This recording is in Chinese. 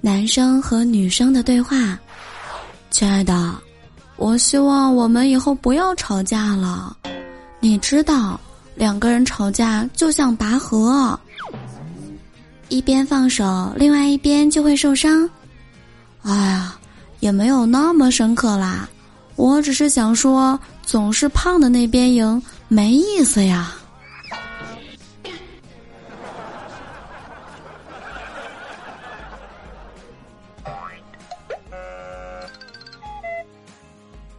男生和女生的对话，亲爱的，我希望我们以后不要吵架了。你知道，两个人吵架就像拔河，一边放手，另外一边就会受伤。哎呀，也没有那么深刻啦。我只是想说，总是胖的那边赢，没意思呀。